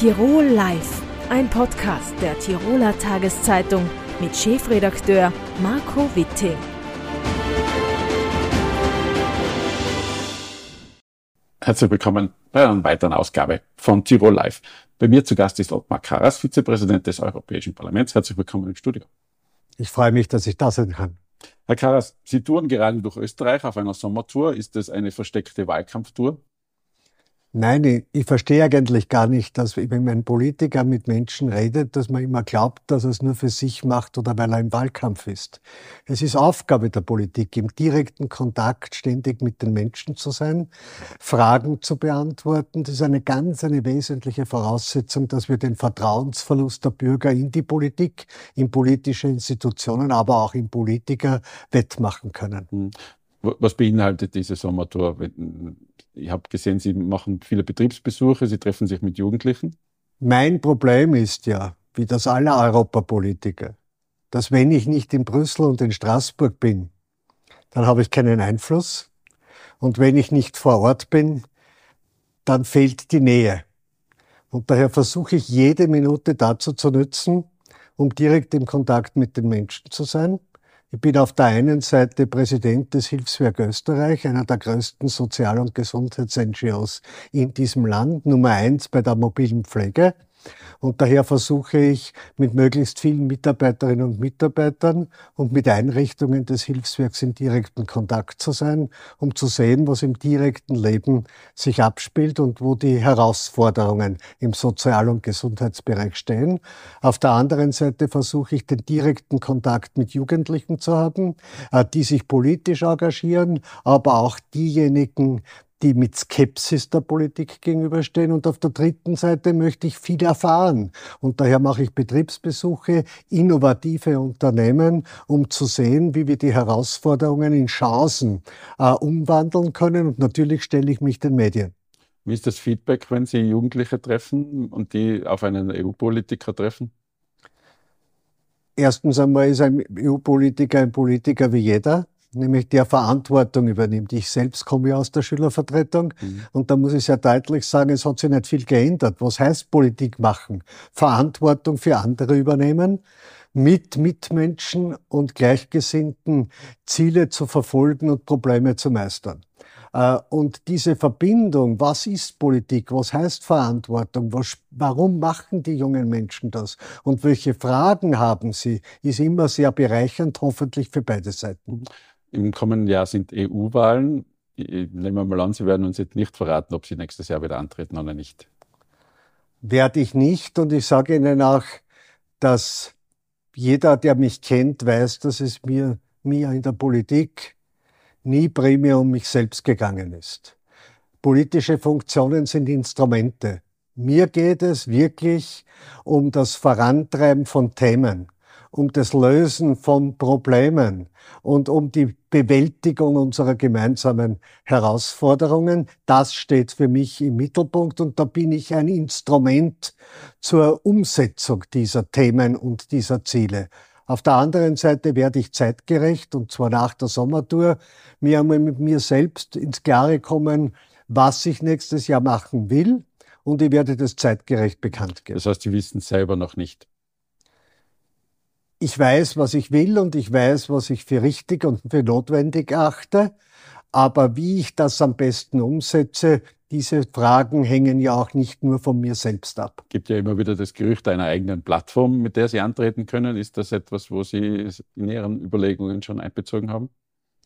Tirol Live, ein Podcast der Tiroler Tageszeitung mit Chefredakteur Marco Witting. Herzlich willkommen bei einer weiteren Ausgabe von Tirol Live. Bei mir zu Gast ist Ottmar Karas, Vizepräsident des Europäischen Parlaments. Herzlich willkommen im Studio. Ich freue mich, dass ich da sein kann. Herr Karas, Sie touren gerade durch Österreich auf einer Sommertour. Ist das eine versteckte Wahlkampftour? Nein, ich, ich verstehe eigentlich gar nicht, dass wenn ein Politiker mit Menschen redet, dass man immer glaubt, dass er es nur für sich macht oder weil er im Wahlkampf ist. Es ist Aufgabe der Politik, im direkten Kontakt ständig mit den Menschen zu sein, Fragen zu beantworten. Das ist eine ganz, eine wesentliche Voraussetzung, dass wir den Vertrauensverlust der Bürger in die Politik, in politische Institutionen, aber auch in Politiker wettmachen können. Was beinhaltet diese Sommertour? Ich habe gesehen, Sie machen viele Betriebsbesuche, Sie treffen sich mit Jugendlichen. Mein Problem ist ja, wie das aller Europapolitiker, dass wenn ich nicht in Brüssel und in Straßburg bin, dann habe ich keinen Einfluss. Und wenn ich nicht vor Ort bin, dann fehlt die Nähe. Und daher versuche ich jede Minute dazu zu nützen, um direkt im Kontakt mit den Menschen zu sein ich bin auf der einen Seite Präsident des Hilfswerk Österreich, einer der größten Sozial- und Gesundheits-NGOs in diesem Land, Nummer eins bei der mobilen Pflege. Und daher versuche ich mit möglichst vielen Mitarbeiterinnen und Mitarbeitern und mit Einrichtungen des Hilfswerks in direkten Kontakt zu sein, um zu sehen, was im direkten Leben sich abspielt und wo die Herausforderungen im Sozial- und Gesundheitsbereich stehen. Auf der anderen Seite versuche ich den direkten Kontakt mit Jugendlichen zu haben, äh, die sich politisch engagieren, aber auch diejenigen, die mit Skepsis der Politik gegenüberstehen. Und auf der dritten Seite möchte ich viel erfahren. Und daher mache ich Betriebsbesuche, innovative Unternehmen, um zu sehen, wie wir die Herausforderungen in Chancen äh, umwandeln können. Und natürlich stelle ich mich den Medien. Wie ist das Feedback, wenn Sie Jugendliche treffen und die auf einen EU-Politiker treffen? Erstens einmal ist ein EU-Politiker ein Politiker wie jeder nämlich der Verantwortung übernimmt. Ich selbst komme ja aus der Schülervertretung mhm. und da muss ich sehr deutlich sagen, es hat sich nicht viel geändert. Was heißt Politik machen? Verantwortung für andere übernehmen, mit Mitmenschen und Gleichgesinnten Ziele zu verfolgen und Probleme zu meistern. Äh, und diese Verbindung, was ist Politik, was heißt Verantwortung, was, warum machen die jungen Menschen das und welche Fragen haben sie, ist immer sehr bereichernd, hoffentlich für beide Seiten. Im kommenden Jahr sind EU-Wahlen. Nehmen wir mal an, Sie werden uns jetzt nicht verraten, ob Sie nächstes Jahr wieder antreten oder nicht. Werde ich nicht. Und ich sage Ihnen auch, dass jeder, der mich kennt, weiß, dass es mir, mir in der Politik nie primär um mich selbst gegangen ist. Politische Funktionen sind Instrumente. Mir geht es wirklich um das Vorantreiben von Themen um das Lösen von Problemen und um die Bewältigung unserer gemeinsamen Herausforderungen. Das steht für mich im Mittelpunkt und da bin ich ein Instrument zur Umsetzung dieser Themen und dieser Ziele. Auf der anderen Seite werde ich zeitgerecht, und zwar nach der Sommertour, mir einmal mit mir selbst ins Klare kommen, was ich nächstes Jahr machen will, und ich werde das zeitgerecht bekannt geben. Das heißt, Sie wissen selber noch nicht ich weiß, was ich will und ich weiß, was ich für richtig und für notwendig achte. Aber wie ich das am besten umsetze, diese Fragen hängen ja auch nicht nur von mir selbst ab. Es gibt ja immer wieder das Gerücht einer eigenen Plattform, mit der Sie antreten können. Ist das etwas, wo Sie in Ihren Überlegungen schon einbezogen haben?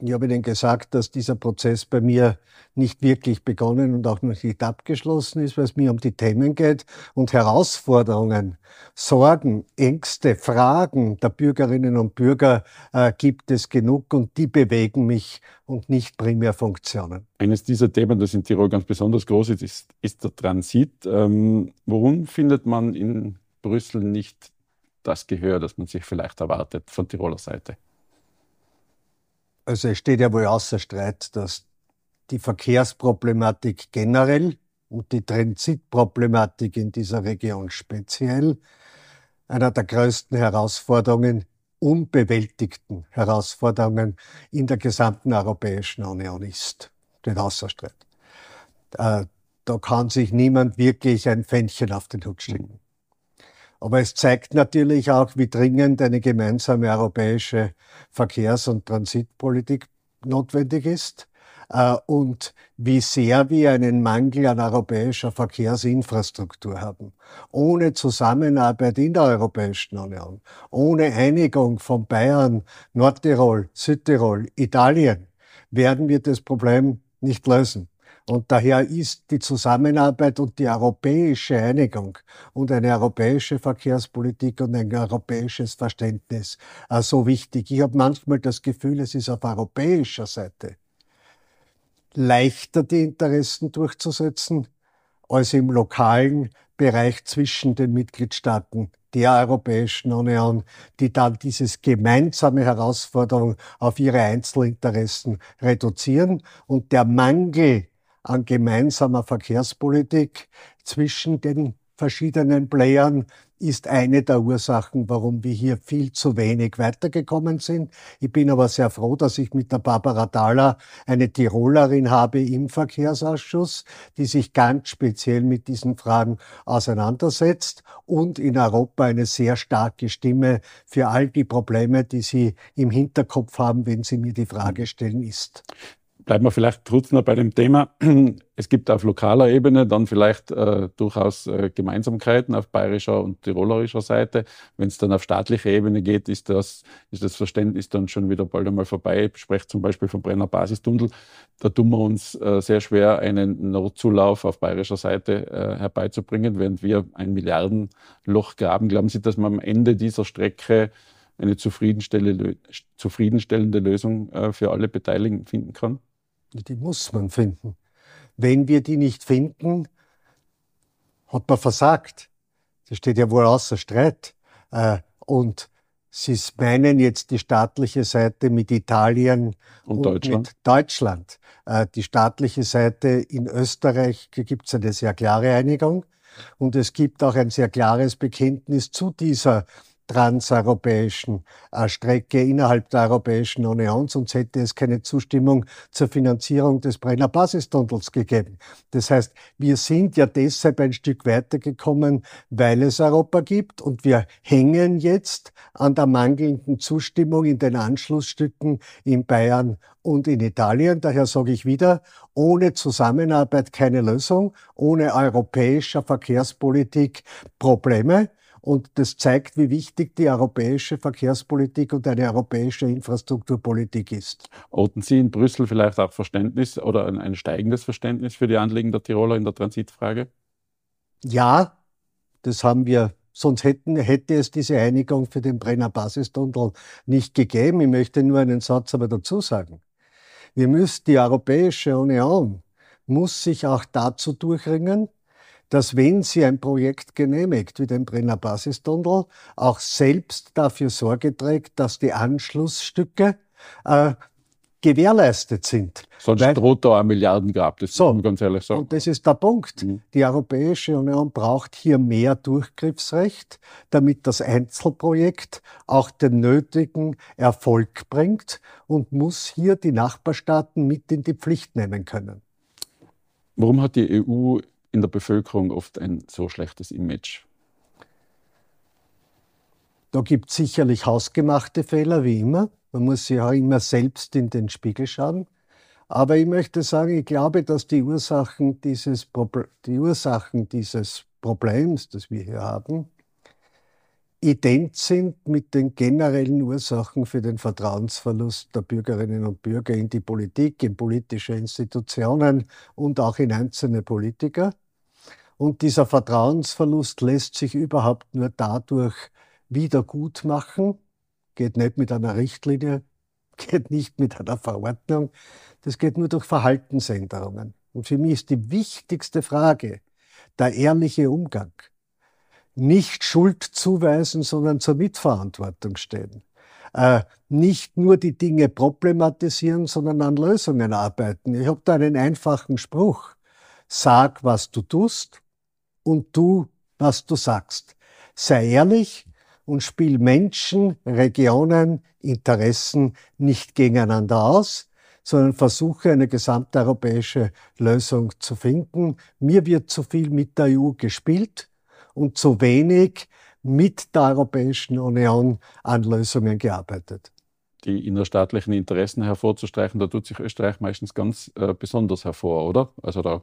Ich habe Ihnen gesagt, dass dieser Prozess bei mir nicht wirklich begonnen und auch noch nicht abgeschlossen ist, weil es mir um die Themen geht und Herausforderungen, Sorgen, Ängste, Fragen der Bürgerinnen und Bürger äh, gibt es genug und die bewegen mich und nicht primär Funktionen. Eines dieser Themen, das in Tirol ganz besonders groß ist, ist, ist der Transit. Ähm, warum findet man in Brüssel nicht das Gehör, das man sich vielleicht erwartet von Tiroler Seite? Also es steht ja wohl außer Streit, dass die Verkehrsproblematik generell und die Transitproblematik in dieser Region speziell einer der größten Herausforderungen, unbewältigten Herausforderungen in der gesamten Europäischen Union ist. Steht außer Streit. Äh, da kann sich niemand wirklich ein Fännchen auf den Hut stecken. Aber es zeigt natürlich auch, wie dringend eine gemeinsame europäische Verkehrs- und Transitpolitik notwendig ist äh, und wie sehr wir einen Mangel an europäischer Verkehrsinfrastruktur haben. Ohne Zusammenarbeit in der Europäischen Union, ohne Einigung von Bayern, Nordtirol, Südtirol, Italien, werden wir das Problem nicht lösen. Und daher ist die Zusammenarbeit und die europäische Einigung und eine europäische Verkehrspolitik und ein europäisches Verständnis äh, so wichtig. Ich habe manchmal das Gefühl, es ist auf europäischer Seite leichter die Interessen durchzusetzen als im lokalen Bereich zwischen den Mitgliedstaaten der Europäischen Union, die dann dieses gemeinsame Herausforderung auf ihre Einzelinteressen reduzieren und der Mangel an gemeinsamer Verkehrspolitik zwischen den verschiedenen Playern ist eine der Ursachen, warum wir hier viel zu wenig weitergekommen sind. Ich bin aber sehr froh, dass ich mit der Barbara Thaler eine Tirolerin habe im Verkehrsausschuss, die sich ganz speziell mit diesen Fragen auseinandersetzt und in Europa eine sehr starke Stimme für all die Probleme, die Sie im Hinterkopf haben, wenn Sie mir die Frage stellen, ist bleiben wir vielleicht trotzdem noch bei dem Thema. Es gibt auf lokaler Ebene dann vielleicht äh, durchaus äh, Gemeinsamkeiten auf bayerischer und tirolerischer Seite. Wenn es dann auf staatlicher Ebene geht, ist das, ist das Verständnis dann schon wieder bald einmal vorbei. Ich spreche zum Beispiel vom Brenner Basistunnel. Da tun wir uns äh, sehr schwer, einen Notzulauf auf bayerischer Seite äh, herbeizubringen, während wir ein Milliardenloch graben. Glauben Sie, dass man am Ende dieser Strecke eine zufriedenstellende, zufriedenstellende Lösung äh, für alle Beteiligten finden kann? Die muss man finden. Wenn wir die nicht finden, hat man versagt. Das steht ja wohl außer Streit. Äh, und Sie meinen jetzt die staatliche Seite mit Italien und, und Deutschland. mit Deutschland. Äh, die staatliche Seite in Österreich gibt es eine sehr klare Einigung. Und es gibt auch ein sehr klares Bekenntnis zu dieser transeuropäischen äh, Strecke innerhalb der Europäischen Union, sonst hätte es keine Zustimmung zur Finanzierung des Brenner Basistunnels gegeben. Das heißt, wir sind ja deshalb ein Stück weitergekommen, weil es Europa gibt und wir hängen jetzt an der mangelnden Zustimmung in den Anschlussstücken in Bayern und in Italien. Daher sage ich wieder, ohne Zusammenarbeit keine Lösung, ohne europäischer Verkehrspolitik Probleme. Und das zeigt, wie wichtig die europäische Verkehrspolitik und eine europäische Infrastrukturpolitik ist. Oten Sie in Brüssel vielleicht auch Verständnis oder ein, ein steigendes Verständnis für die Anliegen der Tiroler in der Transitfrage? Ja, das haben wir Sonst hätten, hätte es diese Einigung für den Brenner Basistunnel nicht gegeben. Ich möchte nur einen Satz aber dazu sagen. Wir müssen, die Europäische Union muss sich auch dazu durchringen, dass wenn sie ein Projekt genehmigt, wie den Brenner Basistunnel, auch selbst dafür Sorge trägt, dass die Anschlussstücke äh, gewährleistet sind. Sonst Weil, droht da ein Milliardengrab, das so, muss man ganz ehrlich sagen. Und das ist der Punkt. Mhm. Die Europäische Union braucht hier mehr Durchgriffsrecht, damit das Einzelprojekt auch den nötigen Erfolg bringt und muss hier die Nachbarstaaten mit in die Pflicht nehmen können. Warum hat die EU in der Bevölkerung oft ein so schlechtes Image? Da gibt es sicherlich hausgemachte Fehler, wie immer. Man muss sich auch immer selbst in den Spiegel schauen. Aber ich möchte sagen, ich glaube, dass die Ursachen dieses, Proble die Ursachen dieses Problems, das wir hier haben, ident sind mit den generellen Ursachen für den Vertrauensverlust der Bürgerinnen und Bürger in die Politik, in politische Institutionen und auch in einzelne Politiker. Und dieser Vertrauensverlust lässt sich überhaupt nur dadurch wieder gut machen. Geht nicht mit einer Richtlinie, geht nicht mit einer Verordnung. Das geht nur durch Verhaltensänderungen. Und für mich ist die wichtigste Frage der ehrliche Umgang. Nicht Schuld zuweisen, sondern zur Mitverantwortung stehen. Äh, nicht nur die Dinge problematisieren, sondern an Lösungen arbeiten. Ich habe da einen einfachen Spruch. Sag, was du tust und tu, was du sagst. Sei ehrlich und spiel Menschen, Regionen, Interessen nicht gegeneinander aus, sondern versuche eine gesamteuropäische Lösung zu finden. Mir wird zu viel mit der EU gespielt und zu wenig mit der Europäischen Union an Lösungen gearbeitet. Die innerstaatlichen Interessen hervorzustreichen, da tut sich Österreich meistens ganz äh, besonders hervor, oder? Also da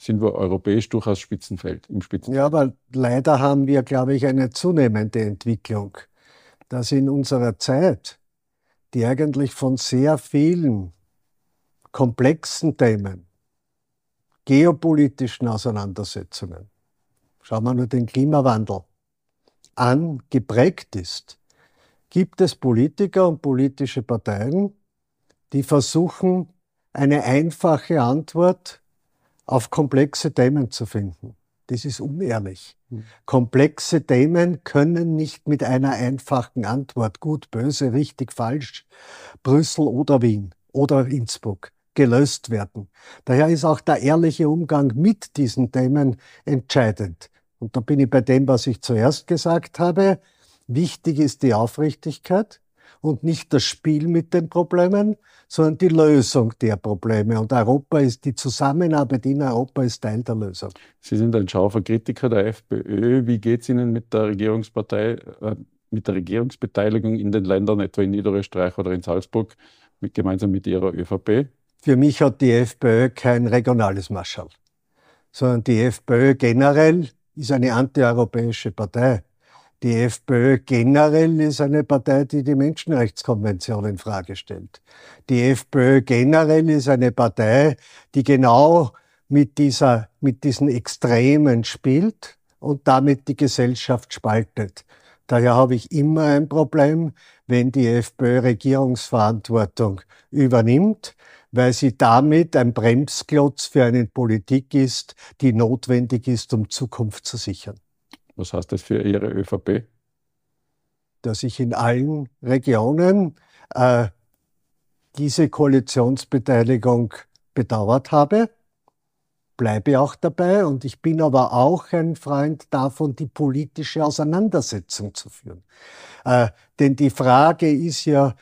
sind wir europäisch durchaus Spitzenfeld, im Spitzenfeld. Ja, aber leider haben wir, glaube ich, eine zunehmende Entwicklung, dass in unserer Zeit, die eigentlich von sehr vielen komplexen Themen, geopolitischen Auseinandersetzungen, schauen wir nur den Klimawandel an, geprägt ist, gibt es Politiker und politische Parteien, die versuchen, eine einfache Antwort auf komplexe Themen zu finden. Das ist unehrlich. Komplexe Themen können nicht mit einer einfachen Antwort, gut, böse, richtig, falsch, Brüssel oder Wien oder Innsbruck, gelöst werden. Daher ist auch der ehrliche Umgang mit diesen Themen entscheidend. Und da bin ich bei dem, was ich zuerst gesagt habe. Wichtig ist die Aufrichtigkeit und nicht das Spiel mit den Problemen, sondern die Lösung der Probleme. Und Europa ist, die Zusammenarbeit in Europa ist Teil der Lösung. Sie sind ein scharfer Kritiker der FPÖ. Wie geht es Ihnen mit der Regierungspartei, äh, mit der Regierungsbeteiligung in den Ländern, etwa in Niederösterreich oder in Salzburg, mit, gemeinsam mit Ihrer ÖVP? Für mich hat die FPÖ kein regionales Marschall, sondern die FPÖ generell ist eine antieuropäische Partei. Die FPÖ generell ist eine Partei, die die Menschenrechtskonvention in Frage stellt. Die FPÖ generell ist eine Partei, die genau mit dieser, mit diesen Extremen spielt und damit die Gesellschaft spaltet. Daher habe ich immer ein Problem, wenn die FPÖ Regierungsverantwortung übernimmt, weil sie damit ein Bremsklotz für eine Politik ist, die notwendig ist, um Zukunft zu sichern. Was heißt das für Ihre ÖVP? Dass ich in allen Regionen äh, diese Koalitionsbeteiligung bedauert habe, bleibe auch dabei und ich bin aber auch ein Freund davon, die politische Auseinandersetzung zu führen. Äh, denn die Frage ist ja,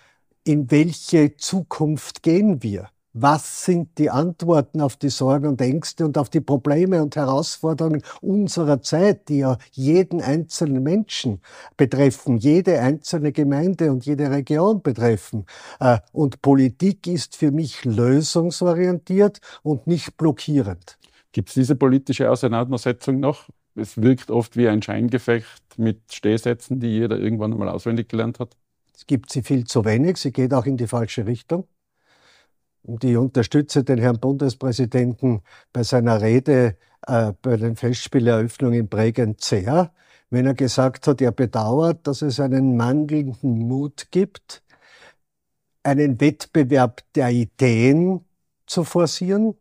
in welche Zukunft gehen wir? Was sind die Antworten auf die Sorgen und Ängste und auf die Probleme und Herausforderungen unserer Zeit, die ja jeden einzelnen Menschen betreffen, jede einzelne Gemeinde und jede Region betreffen. Äh, und Politik ist für mich lösungsorientiert und nicht blockierend. Gibt es diese politische Auseinandersetzung noch? Es wirkt oft wie ein Scheingefecht mit Stehsätzen, die jeder irgendwann einmal auswendig gelernt hat. Es gibt sie viel zu wenig, sie geht auch in die falsche Richtung. Und ich unterstütze den Herrn Bundespräsidenten bei seiner Rede äh, bei den Festspieleröffnungen in Bregenz sehr, wenn er gesagt hat, er bedauert, dass es einen mangelnden Mut gibt, einen Wettbewerb der Ideen zu forcieren,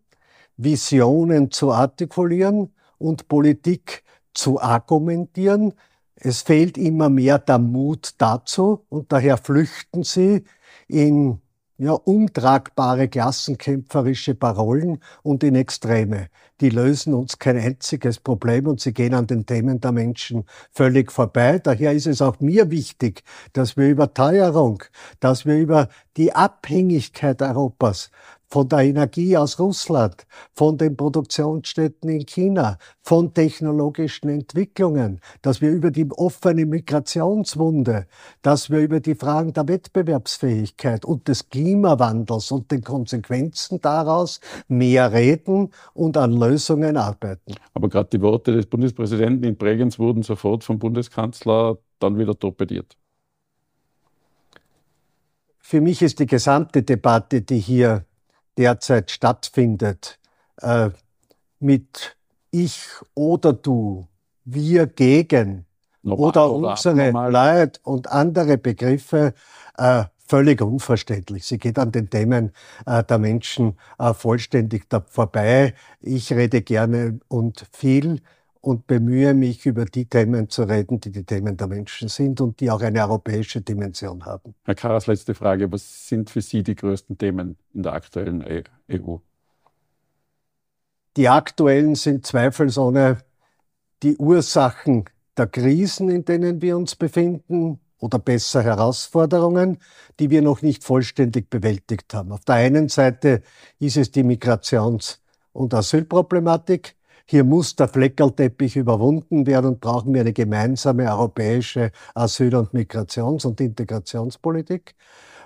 Visionen zu artikulieren und Politik zu argumentieren. Es fehlt immer mehr der Mut dazu und daher flüchten sie in ja, untragbare klassenkämpferische Parolen und in Extreme. Die lösen uns kein einziges Problem und sie gehen an den Themen der Menschen völlig vorbei. Daher ist es auch mir wichtig, dass wir über Teuerung, dass wir über die Abhängigkeit Europas von der Energie aus Russland, von den Produktionsstätten in China, von technologischen Entwicklungen, dass wir über die offene Migrationswunde, dass wir über die Fragen der Wettbewerbsfähigkeit und des Klimawandels und den Konsequenzen daraus mehr reden und an Lösungen arbeiten. Aber gerade die Worte des Bundespräsidenten in Bregenz wurden sofort vom Bundeskanzler dann wieder torpediert. Für mich ist die gesamte Debatte, die hier derzeit stattfindet, äh, mit ich oder du, wir gegen normal, oder unsere Leid und andere Begriffe äh, völlig unverständlich. Sie geht an den Themen äh, der Menschen äh, vollständig da vorbei. Ich rede gerne und viel und bemühe mich, über die Themen zu reden, die die Themen der Menschen sind und die auch eine europäische Dimension haben. Herr Karas, letzte Frage. Was sind für Sie die größten Themen in der aktuellen EU? E die aktuellen sind zweifelsohne die Ursachen der Krisen, in denen wir uns befinden, oder besser Herausforderungen, die wir noch nicht vollständig bewältigt haben. Auf der einen Seite ist es die Migrations- und Asylproblematik. Hier muss der Fleckerlteppich überwunden werden und brauchen wir eine gemeinsame europäische Asyl- und Migrations- und Integrationspolitik.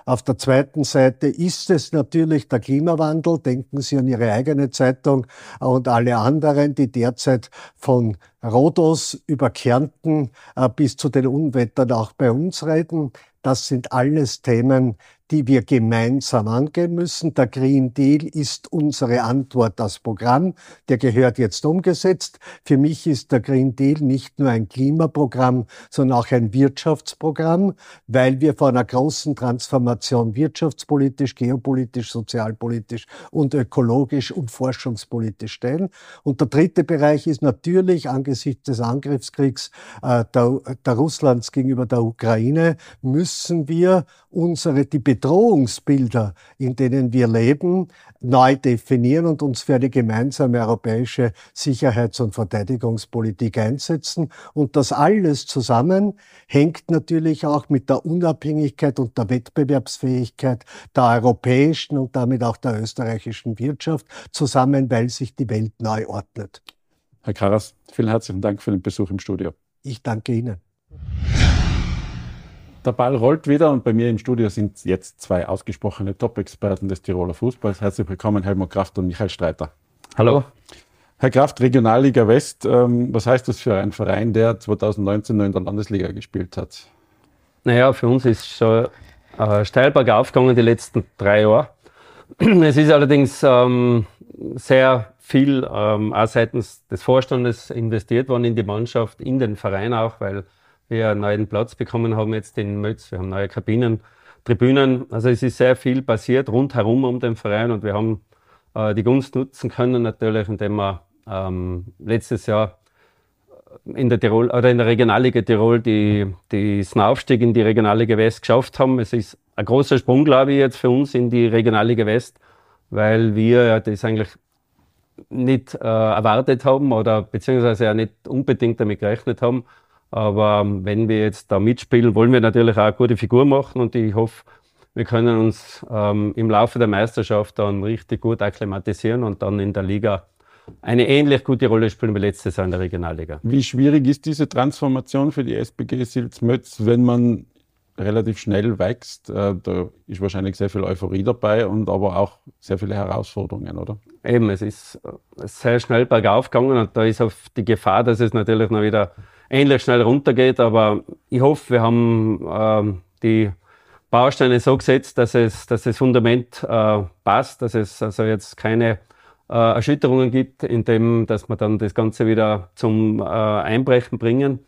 Auf der zweiten Seite ist es natürlich der Klimawandel. Denken Sie an Ihre eigene Zeitung und alle anderen, die derzeit von Rhodos über Kärnten äh, bis zu den Unwettern auch bei uns reden. Das sind alles Themen, die wir gemeinsam angehen müssen. Der Green Deal ist unsere Antwort, das Programm. Der gehört jetzt umgesetzt. Für mich ist der Green Deal nicht nur ein Klimaprogramm, sondern auch ein Wirtschaftsprogramm, weil wir vor einer großen Transformation wirtschaftspolitisch, geopolitisch, sozialpolitisch und ökologisch und forschungspolitisch stehen. Und der dritte Bereich ist natürlich angesichts des Angriffskriegs äh, der, der Russlands gegenüber der Ukraine müssen wir unsere, die Bedrohungsbilder, in denen wir leben, neu definieren und uns für eine gemeinsame europäische Sicherheits- und Verteidigungspolitik einsetzen. Und das alles zusammen hängt natürlich auch mit der Unabhängigkeit und der Wettbewerbsfähigkeit der europäischen und damit auch der österreichischen Wirtschaft zusammen, weil sich die Welt neu ordnet. Herr Karas, vielen herzlichen Dank für den Besuch im Studio. Ich danke Ihnen. Der Ball rollt wieder und bei mir im Studio sind jetzt zwei ausgesprochene Top-Experten des Tiroler Fußballs. Herzlich willkommen, Helmut Kraft und Michael Streiter. Hallo. Herr Kraft, Regionalliga West, ähm, was heißt das für einen Verein, der 2019 noch in der Landesliga gespielt hat? Naja, für uns ist schon äh, steil bergauf gegangen die letzten drei Jahre. Es ist allerdings ähm, sehr viel ähm, auch seitens des Vorstandes investiert worden in die Mannschaft, in den Verein auch, weil wir einen neuen Platz bekommen haben jetzt in Mötz. Wir haben neue Kabinen, Tribünen. Also es ist sehr viel passiert rundherum um den Verein und wir haben äh, die Gunst nutzen können natürlich, indem wir ähm, letztes Jahr in der Tirol oder in der Regionalliga Tirol die, die diesen Aufstieg in die Regionalliga West geschafft haben. Es ist ein großer Sprung, glaube ich, jetzt für uns in die Regionalliga West, weil wir das eigentlich nicht äh, erwartet haben oder beziehungsweise ja nicht unbedingt damit gerechnet haben. Aber ähm, wenn wir jetzt da mitspielen, wollen wir natürlich auch eine gute Figur machen und ich hoffe, wir können uns ähm, im Laufe der Meisterschaft dann richtig gut akklimatisieren und dann in der Liga eine ähnlich gute Rolle spielen wie letztes Jahr in der Regionalliga. Wie schwierig ist diese Transformation für die SPG Silzmötz, wenn man relativ schnell wächst? Äh, da ist wahrscheinlich sehr viel Euphorie dabei und aber auch sehr viele Herausforderungen, oder? Eben, es ist äh, sehr schnell bergauf gegangen und da ist auf die Gefahr, dass es natürlich noch wieder ähnlich schnell runtergeht. Aber ich hoffe, wir haben äh, die Bausteine so gesetzt, dass es, dass das Fundament äh, passt, dass es also jetzt keine Erschütterungen gibt, indem dass wir dann das Ganze wieder zum Einbrechen bringen.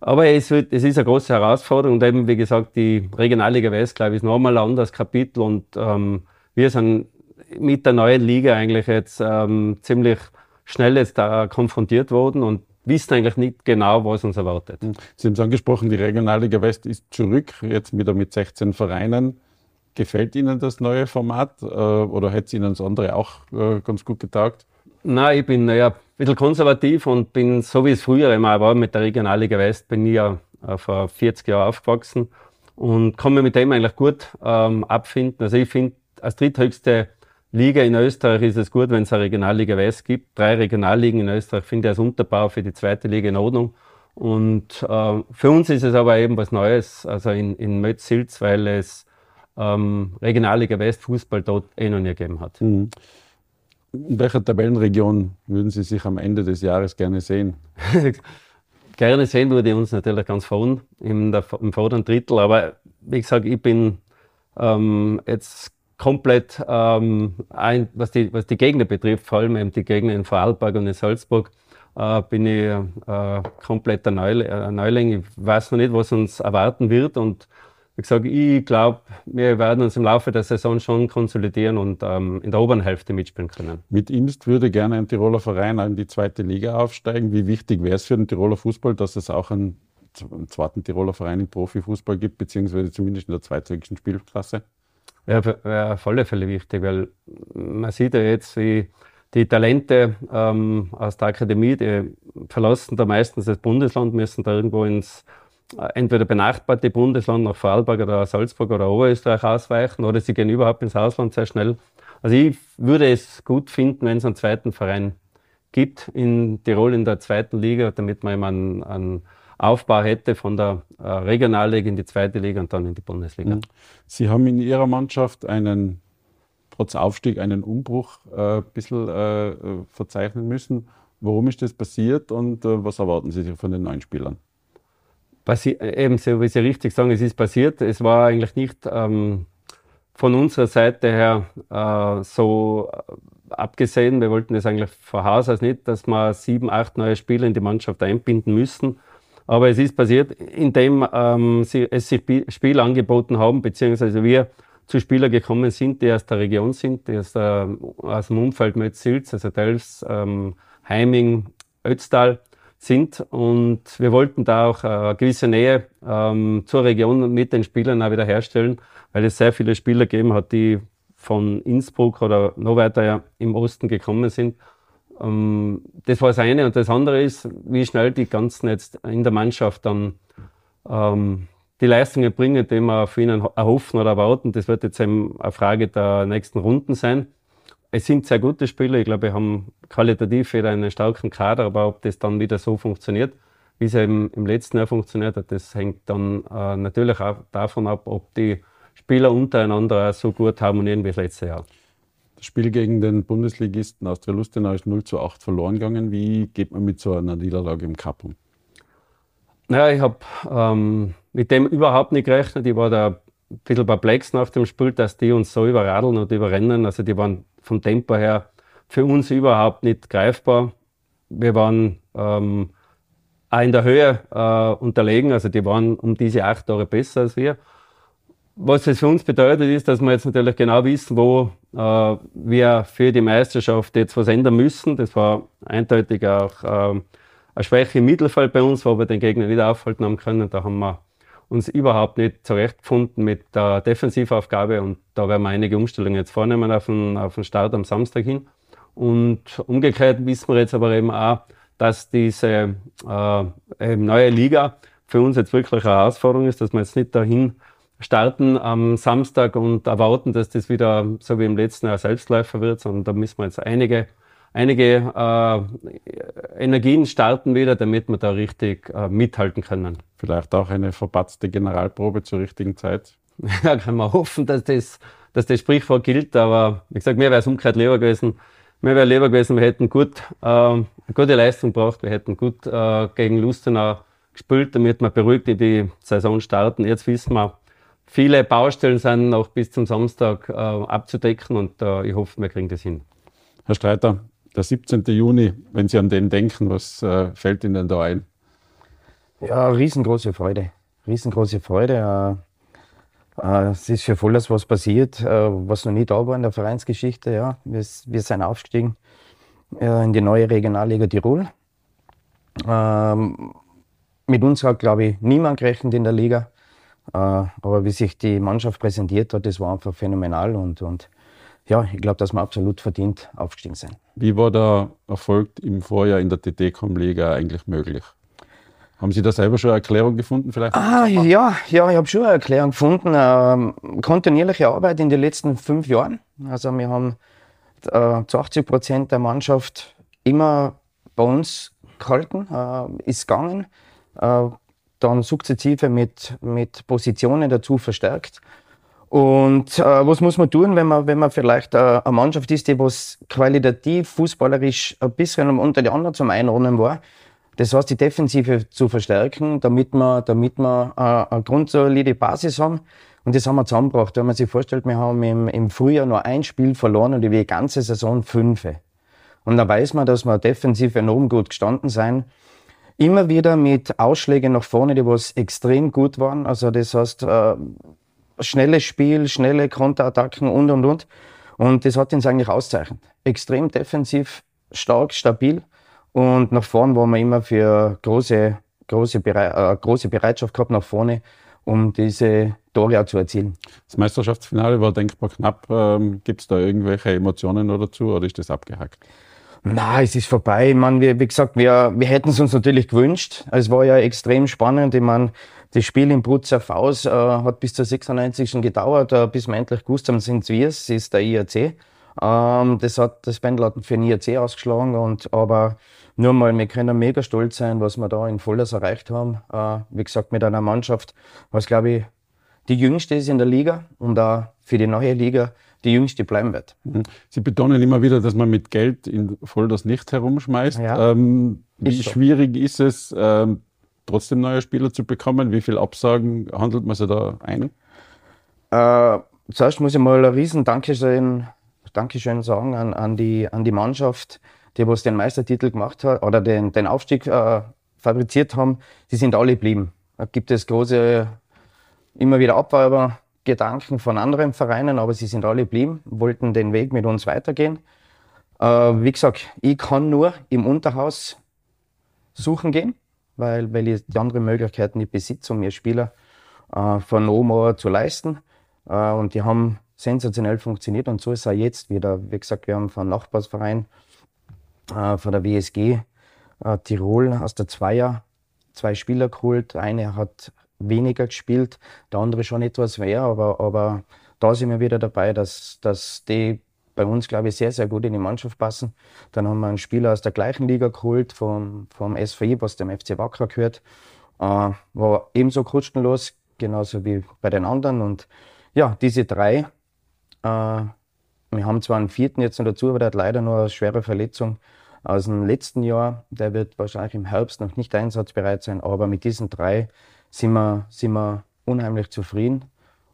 Aber es, wird, es ist eine große Herausforderung und eben, wie gesagt, die Regionalliga West, glaube ich, ist nochmal ein anderes Kapitel und ähm, wir sind mit der neuen Liga eigentlich jetzt ähm, ziemlich schnell jetzt da konfrontiert worden und wissen eigentlich nicht genau, was uns erwartet. Sie haben es angesprochen, die Regionalliga West ist zurück, jetzt wieder mit 16 Vereinen. Gefällt Ihnen das neue Format äh, oder hätte es Ihnen das andere auch äh, ganz gut getaugt? Nein, ich bin ja ein bisschen konservativ und bin, so wie es früher immer war mit der Regionalliga West, bin ich ja äh, vor 40 Jahren aufgewachsen und kann mir mit dem eigentlich gut ähm, abfinden. Also ich finde, als dritthöchste Liga in Österreich ist es gut, wenn es eine Regionalliga West gibt. Drei Regionalligen in Österreich finde ich als Unterbau für die zweite Liga in Ordnung. Und äh, für uns ist es aber eben was Neues, also in, in Mötz-Silz, weil es ähm, Regionalliga West Fußball dort eh noch nie gegeben hat. Mhm. In welcher Tabellenregion würden Sie sich am Ende des Jahres gerne sehen? gerne sehen würde ich uns natürlich ganz vorn im, im vorderen Drittel, aber wie gesagt, ich bin ähm, jetzt komplett, ähm, ein, was, die, was die Gegner betrifft, vor allem eben die Gegner in Vorarlberg und in Salzburg, äh, bin ich äh, komplett ein Neuling. Ich weiß noch nicht, was uns erwarten wird und wie gesagt, ich glaube, wir werden uns im Laufe der Saison schon konsolidieren und ähm, in der oberen Hälfte mitspielen können. Mit Imst würde gerne ein Tiroler Verein in die zweite Liga aufsteigen. Wie wichtig wäre es für den Tiroler Fußball, dass es auch einen, einen zweiten Tiroler Verein im Profifußball gibt, beziehungsweise zumindest in der zweithöchsten Spielklasse? Wäre wär auf alle Fälle wichtig, weil man sieht ja jetzt, wie die Talente ähm, aus der Akademie, die verlassen da meistens das Bundesland, müssen da irgendwo ins entweder benachbarte Bundesland nach Vorarlberg oder Salzburg oder Oberösterreich ausweichen oder sie gehen überhaupt ins Ausland sehr schnell. Also ich würde es gut finden, wenn es einen zweiten Verein gibt in Tirol in der zweiten Liga, damit man einen, einen Aufbau hätte von der äh, Regionalliga in die zweite Liga und dann in die Bundesliga. Mhm. Sie haben in Ihrer Mannschaft einen, trotz Aufstieg, einen Umbruch äh, ein bisschen äh, verzeichnen müssen. Warum ist das passiert und äh, was erwarten Sie sich von den neuen Spielern? Passi eben, so wie Sie richtig sagen, es ist passiert. Es war eigentlich nicht ähm, von unserer Seite her äh, so abgesehen. Wir wollten das eigentlich von Haus aus nicht, dass wir sieben, acht neue Spieler in die Mannschaft einbinden müssen. Aber es ist passiert, indem ähm, sie, es sich Spiel angeboten haben, beziehungsweise wir zu Spielern gekommen sind, die aus der Region sind, die aus, der, aus dem Umfeld Metz-Silz, also Delfs, ähm, Heiming, Ötztal sind. Und wir wollten da auch eine gewisse Nähe ähm, zur Region mit den Spielern auch wieder herstellen, weil es sehr viele Spieler gegeben hat, die von Innsbruck oder noch weiter im Osten gekommen sind. Ähm, das war das eine. Und das andere ist, wie schnell die ganzen jetzt in der Mannschaft dann ähm, die Leistungen bringen, die wir von ihnen erhoffen oder erwarten. Das wird jetzt eben eine Frage der nächsten Runden sein. Es sind sehr gute Spieler. Ich glaube, wir haben qualitativ wieder einen starken Kader, aber ob das dann wieder so funktioniert, wie es eben im letzten Jahr funktioniert hat, das hängt dann äh, natürlich auch davon ab, ob die Spieler untereinander so gut harmonieren wie das letzte Jahr. Das Spiel gegen den Bundesligisten Austria Lustenau ist 0 zu 8 verloren gegangen. Wie geht man mit so einer Niederlage im Cup um? Naja, ich habe ähm, mit dem überhaupt nicht gerechnet. Ich war da ein bisschen perplex nach dem Spiel, dass die uns so überradeln und überrennen. Also die waren vom Tempo her für uns überhaupt nicht greifbar. Wir waren ähm, auch in der Höhe äh, unterlegen, also die waren um diese acht Tore besser als wir. Was es für uns bedeutet, ist, dass wir jetzt natürlich genau wissen, wo äh, wir für die Meisterschaft jetzt was ändern müssen. Das war eindeutig auch äh, eine Schwäche im Mittelfeld bei uns, wo wir den Gegner nicht aufhalten haben können. Da haben wir uns überhaupt nicht zurechtgefunden mit der Defensivaufgabe und da werden wir einige Umstellungen jetzt vornehmen auf den, auf den Start am Samstag hin. Und umgekehrt wissen wir jetzt aber eben auch, dass diese äh, neue Liga für uns jetzt wirklich eine Herausforderung ist, dass wir jetzt nicht dahin starten am Samstag und erwarten, dass das wieder so wie im letzten Jahr Selbstläufer wird, sondern da müssen wir jetzt einige, einige äh, Energien starten wieder, damit wir da richtig äh, mithalten können. Vielleicht auch eine verpatzte Generalprobe zur richtigen Zeit. Ja, kann man hoffen, dass das, dass das Sprichwort gilt, aber wie gesagt, mir wäre es umgekehrt lieber gewesen. Mir wäre lieber gewesen, wir hätten gut, äh, gute Leistung gebracht, wir hätten gut äh, gegen Lustenau gespielt, damit wir beruhigt in die Saison starten. Jetzt wissen wir, viele Baustellen sind noch bis zum Samstag äh, abzudecken und äh, ich hoffe, wir kriegen das hin. Herr Streiter, der 17. Juni, wenn Sie an den denken, was äh, fällt Ihnen da ein? Ja, riesengroße Freude. Riesengroße Freude. Äh, äh, es ist für alles was passiert, äh, was noch nie da war in der Vereinsgeschichte. Ja. Wir, wir sind aufgestiegen in die neue Regionalliga Tirol. Ähm, mit uns hat, glaube ich, niemand gerechnet in der Liga. Äh, aber wie sich die Mannschaft präsentiert hat, das war einfach phänomenal und, und ja, ich glaube, dass wir absolut verdient aufgestiegen sind. Wie war der Erfolg im Vorjahr in der TT-Com-Liga eigentlich möglich? Haben Sie da selber schon eine Erklärung gefunden vielleicht? Ah, ja, ja, ich habe schon eine Erklärung gefunden. Ähm, kontinuierliche Arbeit in den letzten fünf Jahren. Also wir haben äh, zu 80 Prozent der Mannschaft immer bei uns gehalten, äh, ist gegangen. Äh, dann sukzessive mit, mit Positionen dazu verstärkt. Und äh, was muss man tun, wenn man, wenn man vielleicht äh, eine Mannschaft ist, die was qualitativ, fußballerisch ein bisschen unter die anderen zum Einordnen war? Das heißt, die Defensive zu verstärken, damit wir, damit wir äh, eine grundsolide Basis haben. Und das haben wir zusammengebracht. Wenn man sich vorstellt, wir haben im, im Frühjahr nur ein Spiel verloren und über die ganze Saison fünf. Und da weiß man, dass wir defensiv enorm gut gestanden sind immer wieder mit Ausschlägen nach vorne, die was extrem gut waren. Also das heißt, äh, schnelles Spiel, schnelle Konterattacken und, und, und. Und das hat uns eigentlich auszeichnet. Extrem defensiv, stark, stabil. Und nach vorne waren wir immer für große, große, Bere äh, große Bereitschaft gehabt nach vorne, um diese Tore auch zu erzielen. Das Meisterschaftsfinale war denkbar knapp. Ähm, Gibt es da irgendwelche Emotionen dazu oder ist das abgehackt? Na, es ist vorbei. Ich meine, wie, wie gesagt, wir, wir hätten es uns natürlich gewünscht. Es war ja extrem spannend. Ich meine, das Spiel in Brutzer Faus äh, hat bis zur 96. gedauert, äh, bis wir endlich gewusst haben, sind wir es, ist der IAC. Ähm, das hat das Pendel hat für den IAC ausgeschlagen, und, aber nur mal, wir können mega stolz sein, was wir da in Vollers erreicht haben. Äh, wie gesagt, mit einer Mannschaft, was glaube ich die jüngste ist in der Liga und auch für die neue Liga die jüngste bleiben wird. Mhm. Sie betonen immer wieder, dass man mit Geld in Vollers nicht herumschmeißt. Ja, ähm, wie so. schwierig ist es, ähm, trotzdem neue Spieler zu bekommen? Wie viele Absagen handelt man sich da ein? Äh, zuerst muss ich mal ein riesen Dankeschön, Dankeschön sagen an, an, die, an die Mannschaft, die was den Meistertitel gemacht hat oder den, den Aufstieg äh, fabriziert haben. Die sind alle geblieben. Da gibt es große, immer wieder Abwerbergedanken von anderen Vereinen, aber sie sind alle geblieben, wollten den Weg mit uns weitergehen. Äh, wie gesagt, ich kann nur im Unterhaus suchen gehen weil, weil ich die anderen Möglichkeiten nicht besitze, um mir Spieler äh, von Omo zu leisten. Äh, und die haben sensationell funktioniert und so ist auch jetzt wieder. Wie gesagt, wir haben von Nachbarsverein, äh, von der WSG äh, Tirol aus der Zweier zwei Spieler geholt. Eine hat weniger gespielt, der andere schon etwas mehr, aber, aber da sind wir wieder dabei, dass, dass die bei uns, glaube ich, sehr, sehr gut in die Mannschaft passen. Dann haben wir einen Spieler aus der gleichen Liga geholt, vom, vom SVI, was dem FC Wacker gehört. Äh, war ebenso kostenlos, genauso wie bei den anderen. Und ja, diese drei, äh, wir haben zwar einen vierten jetzt noch dazu, aber der hat leider nur eine schwere Verletzung aus dem letzten Jahr. Der wird wahrscheinlich im Herbst noch nicht einsatzbereit sein, aber mit diesen drei sind wir, sind wir unheimlich zufrieden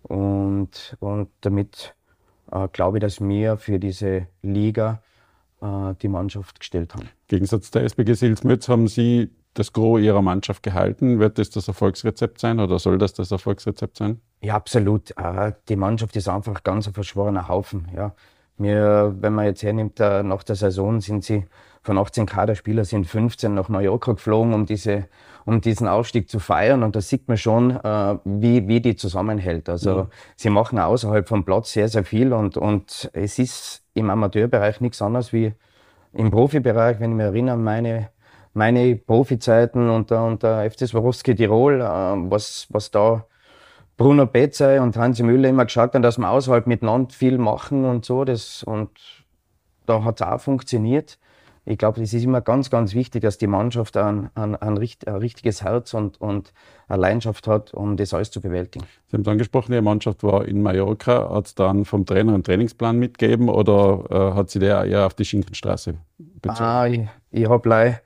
und, und damit äh, glaube ich, dass wir für diese Liga äh, die Mannschaft gestellt haben. Im Gegensatz der SPG Silsmütz haben Sie das Gros Ihrer Mannschaft gehalten. Wird das das Erfolgsrezept sein oder soll das das Erfolgsrezept sein? Ja, absolut. Äh, die Mannschaft ist einfach ganz ein verschworener Haufen. Ja. Wir, wenn man jetzt hernimmt, äh, nach der Saison sind sie von 18 Kaderspieler sind 15 nach Mallorca geflogen, um, diese, um diesen Aufstieg zu feiern. Und da sieht man schon, äh, wie, wie die zusammenhält. Also ja. sie machen außerhalb vom Platz sehr, sehr viel und, und es ist im Amateurbereich nichts anderes wie im Profibereich, wenn ich mich erinnere, meine, meine Profizeiten unter, unter FC Swarovski Tirol, äh, was, was da Bruno Betzey und Hansi Müller immer geschaut haben, dass wir außerhalb miteinander viel machen und so. Das, und da hat es auch funktioniert ich glaube, es ist immer ganz, ganz wichtig, dass die Mannschaft ein, ein, ein, ein, richtiges Herz und, und eine Leidenschaft hat, um das alles zu bewältigen. Sie haben es angesprochen, Ihre Mannschaft war in Mallorca. Hat es dann vom Trainer einen Trainingsplan mitgegeben oder äh, hat sie der eher auf die Schinkenstraße bezogen? Ah, ich, ich habe gleich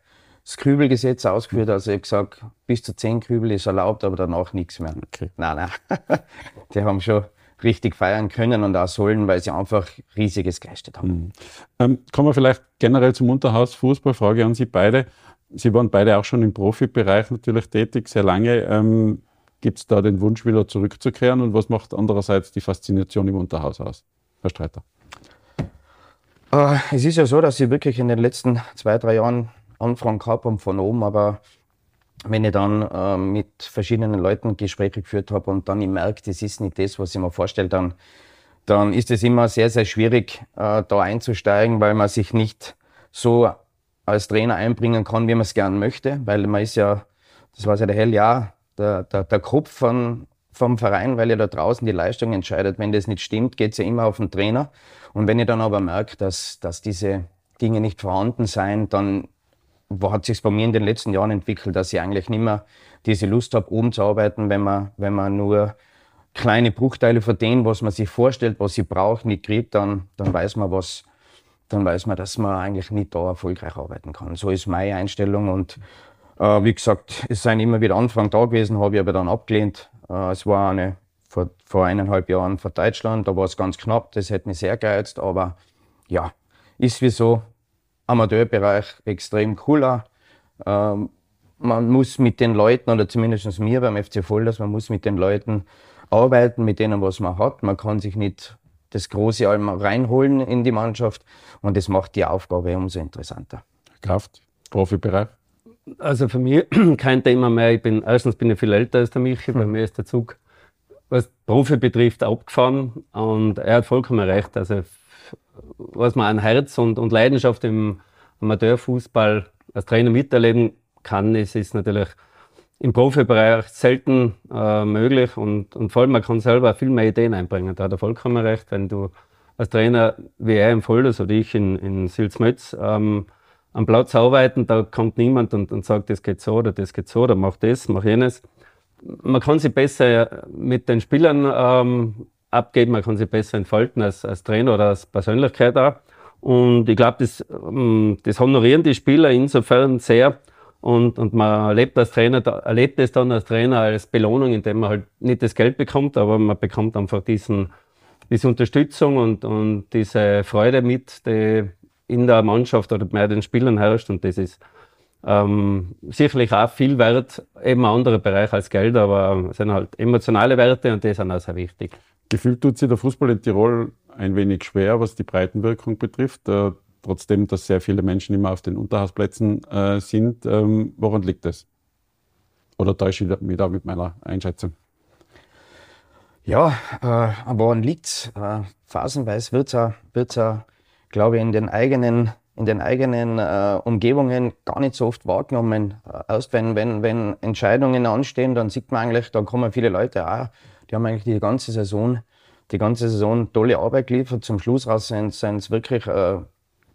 das Kübelgesetz ausgeführt. Also ich habe gesagt, bis zu zehn Kübel ist erlaubt, aber danach nichts mehr. Okay. Nein, nein. die haben schon richtig feiern können und auch sollen, weil sie einfach Riesiges geleistet haben. Mhm. Ähm, kommen wir vielleicht generell zum Unterhausfußball. Frage an Sie beide. Sie waren beide auch schon im Profibereich natürlich tätig, sehr lange. Ähm, Gibt es da den Wunsch, wieder zurückzukehren? Und was macht andererseits die Faszination im Unterhaus aus? Herr Streiter. Äh, es ist ja so, dass ich wirklich in den letzten zwei, drei Jahren Anfragen gehabt habe von oben, aber wenn ich dann äh, mit verschiedenen Leuten Gespräche geführt habe und dann ich merke, das ist nicht das, was ich mir vorstelle, dann, dann ist es immer sehr, sehr schwierig, äh, da einzusteigen, weil man sich nicht so als Trainer einbringen kann, wie man es gern möchte, weil man ist ja, das war ja der hell ja, der, der, der Kopf von, vom Verein, weil ja da draußen die Leistung entscheidet. Wenn das nicht stimmt, geht es ja immer auf den Trainer. Und wenn ich dann aber merke, dass, dass diese Dinge nicht vorhanden sein, dann hat sich bei mir in den letzten Jahren entwickelt, dass ich eigentlich nicht mehr diese Lust habe, oben zu arbeiten, wenn man, wenn man nur kleine Bruchteile von dem, was man sich vorstellt, was sie braucht, nicht kriegt, dann, dann weiß man, was, dann weiß man, dass man eigentlich nicht da erfolgreich arbeiten kann. So ist meine Einstellung und äh, wie gesagt, es seien immer wieder Anfang da gewesen, habe ich aber dann abgelehnt. Äh, es war eine vor, vor eineinhalb Jahren vor Deutschland, da war es ganz knapp, das hätte mich sehr gereizt, aber ja, ist wie so, Amateurbereich extrem cooler. Ähm, man muss mit den Leuten, oder zumindest mir beim FC Vollers, man muss mit den Leuten arbeiten, mit denen, was man hat. Man kann sich nicht das Große einmal reinholen in die Mannschaft und das macht die Aufgabe umso interessanter. Kraft, Profibereich? Also für mich kein Thema mehr. Ich bin, erstens bin ich viel älter als der Michi, bei hm. mir ist der Zug, was Profi betrifft, abgefahren und er hat vollkommen recht. Also was man an Herz und, und Leidenschaft im Amateurfußball als Trainer miterleben kann, ist, ist natürlich im Profibereich selten äh, möglich und, und vor allem man kann selber viel mehr Ideen einbringen. Da hat er vollkommen recht, wenn du als Trainer wie er im Volders oder ich in, in Silsmötz ähm, am Platz arbeiten, da kommt niemand und, und sagt, das geht so oder das geht so oder mach das, mach jenes. Man kann sich besser mit den Spielern ähm, abgeben, man kann sich besser entfalten als, als Trainer oder als Persönlichkeit auch. Und ich glaube, das, ähm, das honorieren die Spieler insofern sehr, und, und man erlebt als Trainer, erlebt es dann als Trainer als Belohnung, indem man halt nicht das Geld bekommt, aber man bekommt einfach diesen, diese Unterstützung und, und diese Freude mit, die in der Mannschaft oder bei den Spielern herrscht. Und das ist ähm, sicherlich auch viel wert, eben ein anderer Bereich als Geld, aber es sind halt emotionale Werte und die sind auch sehr wichtig. Gefühlt tut sich der Fußball in Tirol ein wenig schwer, was die Breitenwirkung betrifft. Äh, trotzdem, dass sehr viele Menschen immer auf den Unterhausplätzen äh, sind. Ähm, woran liegt das? Oder täusche ich mich da mit meiner Einschätzung? Ja, äh, woran liegt es? Äh, phasenweise wird es, wird's, glaube ich, in den eigenen, in den eigenen äh, Umgebungen gar nicht so oft wahrgenommen. Äh, erst wenn, wenn, wenn Entscheidungen anstehen, dann sieht man eigentlich, da kommen viele Leute auch, die haben eigentlich die ganze Saison, die ganze Saison tolle Arbeit geliefert. Zum Schluss raus sind es wirklich äh,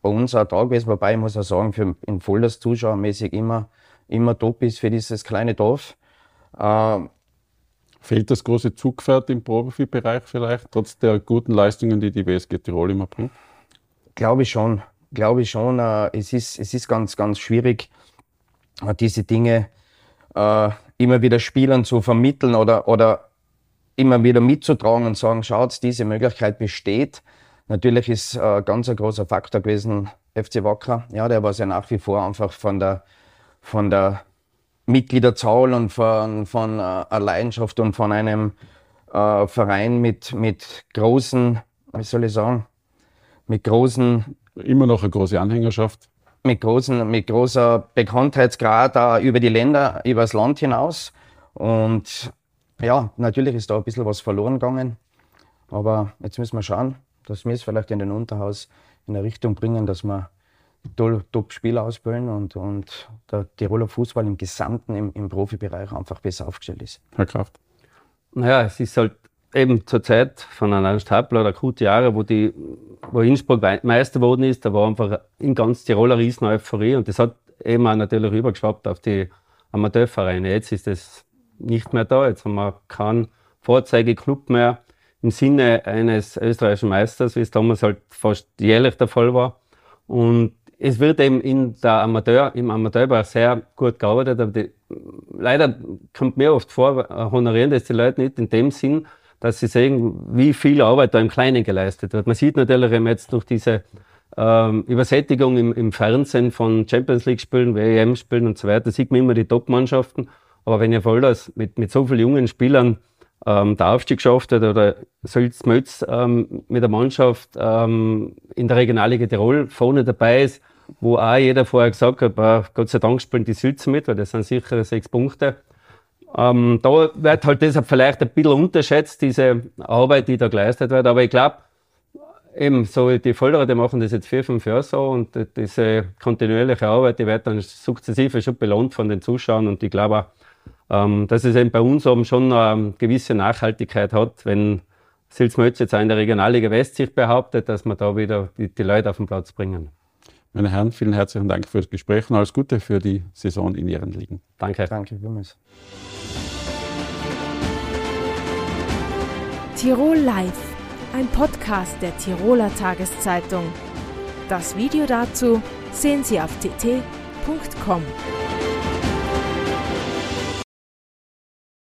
bei uns auch da gewesen, wobei ich muss auch sagen, für in Vollers zuschauermäßig immer, immer top ist für dieses kleine Dorf. Äh, Fehlt das große Zugpferd im Profibereich vielleicht, trotz der guten Leistungen, die die WSG Tirol immer bringt? Glaube ich schon. Glaube ich schon. Äh, es, ist, es ist ganz, ganz schwierig, äh, diese Dinge äh, immer wieder Spielern zu vermitteln oder, oder immer wieder mitzutragen und sagen, schaut, diese Möglichkeit besteht. Natürlich ist äh, ganz ein großer Faktor gewesen FC Wacker. Ja, der war ja nach wie vor einfach von der, von der Mitgliederzahl und von, von äh, einer Leidenschaft und von einem äh, Verein mit, mit großen, wie soll ich sagen, mit großen. Immer noch eine große Anhängerschaft. Mit, großen, mit großer Bekanntheitsgrad auch über die Länder, über das Land hinaus. Und ja, natürlich ist da ein bisschen was verloren gegangen. Aber jetzt müssen wir schauen, dass wir es vielleicht in den Unterhaus in eine Richtung bringen, dass wir Top-Spieler ausbilden und, und der Tiroler Fußball im Gesamten im, im Profibereich einfach besser aufgestellt ist. Herr Kraft. Naja, es ist halt eben zur Zeit von einer Stapler oder gute Jahre, wo, die, wo Innsbruck Meister geworden ist, da war einfach in ganz Tiroler riesen Euphorie und das hat eben auch natürlich rübergeschwappt auf die Amateurvereine. Jetzt ist das nicht mehr da, jetzt haben wir keinen Vorzeigeklub mehr im Sinne eines österreichischen Meisters, wie es damals halt fast jährlich der Fall war. Und es wird eben in der Amateur, im Amateurbereich sehr gut gearbeitet, aber die, leider kommt mir oft vor, honorieren das die Leute nicht in dem Sinn, dass sie sehen, wie viel Arbeit da im Kleinen geleistet wird. Man sieht natürlich eben jetzt durch diese ähm, Übersättigung im, im, Fernsehen von Champions League-Spielen, WM-Spielen und so weiter, sieht man immer die Top-Mannschaften. Aber wenn ihr voll das mit, mit so vielen jungen Spielern ähm, der Aufstieg geschafft hat oder Sülz Mötz ähm, mit der Mannschaft ähm, in der Regionalliga Tirol vorne dabei ist, wo auch jeder vorher gesagt hat, äh, Gott sei Dank spielen die Sülze mit, weil das sind sichere sechs Punkte. Ähm, da wird halt deshalb vielleicht ein bisschen unterschätzt, diese Arbeit, die da geleistet wird. Aber ich glaube, eben so die Folderer, die machen das jetzt vier, fünf Jahre so und diese kontinuierliche Arbeit, die wird dann sukzessive schon belohnt von den Zuschauern und ich glaube auch, ähm, dass es eben bei uns eben schon eine gewisse Nachhaltigkeit hat, wenn Silzmötz jetzt auch in der Regionalliga West sich behauptet, dass wir da wieder die, die Leute auf den Platz bringen. Meine Herren, vielen herzlichen Dank für das Gespräch und alles Gute für die Saison in Ihren Ligen. Danke. Danke vielmals. Tirol Live, ein Podcast der Tiroler Tageszeitung. Das Video dazu sehen Sie auf tt.com.